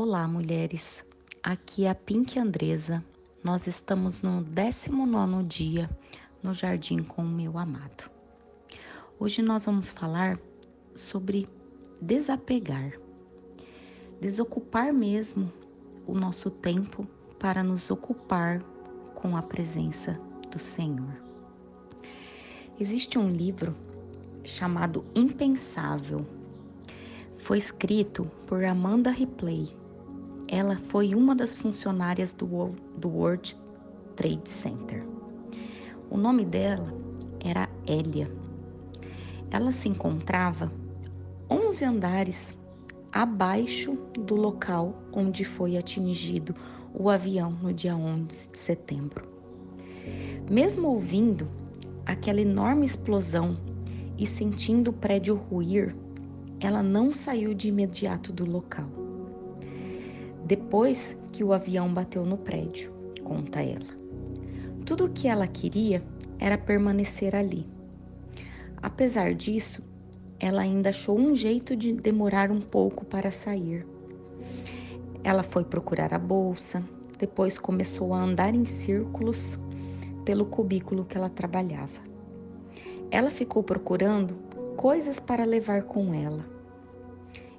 Olá, mulheres. Aqui é a Pink Andresa. Nós estamos no 19 dia no Jardim com o meu amado. Hoje nós vamos falar sobre desapegar. Desocupar mesmo o nosso tempo para nos ocupar com a presença do Senhor. Existe um livro chamado Impensável. Foi escrito por Amanda Ripley ela foi uma das funcionárias do, do World Trade Center. O nome dela era Elia. Ela se encontrava 11 andares abaixo do local onde foi atingido o avião no dia 11 de setembro. Mesmo ouvindo aquela enorme explosão e sentindo o prédio ruir, ela não saiu de imediato do local depois que o avião bateu no prédio, conta ela. Tudo o que ela queria era permanecer ali. Apesar disso, ela ainda achou um jeito de demorar um pouco para sair. Ela foi procurar a bolsa, depois começou a andar em círculos pelo cubículo que ela trabalhava. Ela ficou procurando coisas para levar com ela.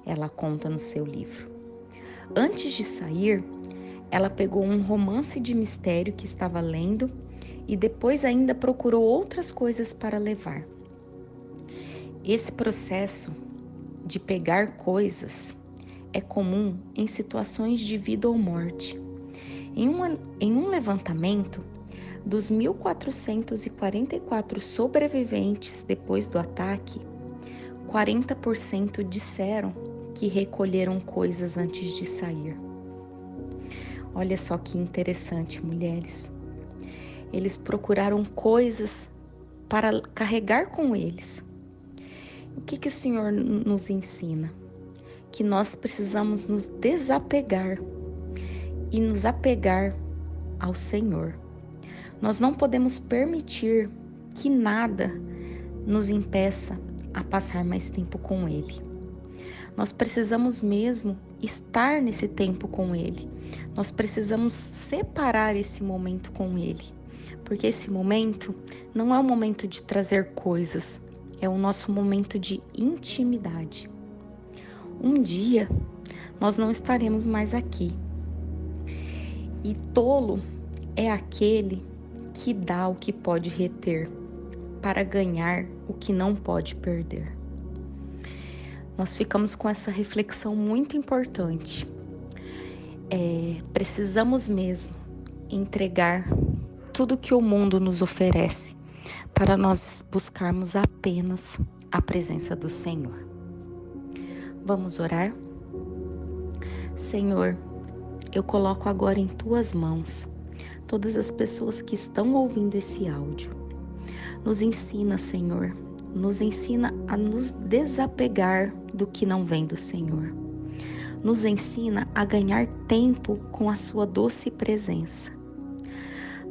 Ela conta no seu livro. Antes de sair, ela pegou um romance de mistério que estava lendo e depois ainda procurou outras coisas para levar. Esse processo de pegar coisas é comum em situações de vida ou morte. Em, uma, em um levantamento, dos 1.444 sobreviventes depois do ataque, 40% disseram que recolheram coisas antes de sair. Olha só que interessante, mulheres. Eles procuraram coisas para carregar com eles. O que, que o Senhor nos ensina? Que nós precisamos nos desapegar e nos apegar ao Senhor. Nós não podemos permitir que nada nos impeça a passar mais tempo com Ele. Nós precisamos mesmo estar nesse tempo com Ele. Nós precisamos separar esse momento com Ele. Porque esse momento não é o momento de trazer coisas, é o nosso momento de intimidade. Um dia nós não estaremos mais aqui. E tolo é aquele que dá o que pode reter para ganhar o que não pode perder nós ficamos com essa reflexão muito importante. É, precisamos mesmo entregar tudo que o mundo nos oferece para nós buscarmos apenas a presença do Senhor. Vamos orar? Senhor, eu coloco agora em tuas mãos todas as pessoas que estão ouvindo esse áudio. Nos ensina, Senhor, nos ensina a nos desapegar do que não vem do Senhor. Nos ensina a ganhar tempo com a Sua doce presença.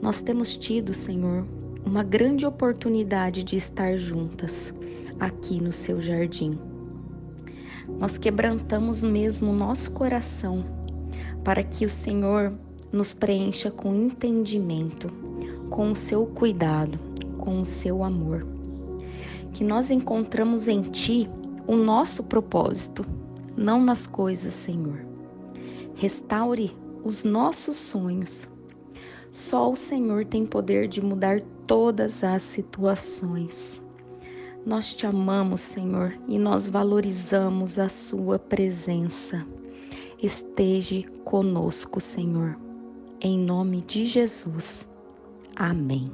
Nós temos tido, Senhor, uma grande oportunidade de estar juntas aqui no Seu jardim. Nós quebrantamos mesmo nosso coração para que o Senhor nos preencha com entendimento, com o seu cuidado, com o seu amor. Que nós encontramos em Ti o nosso propósito, não nas coisas, Senhor. Restaure os nossos sonhos. Só o Senhor tem poder de mudar todas as situações. Nós te amamos, Senhor, e nós valorizamos a Sua presença. Esteja conosco, Senhor. Em nome de Jesus. Amém.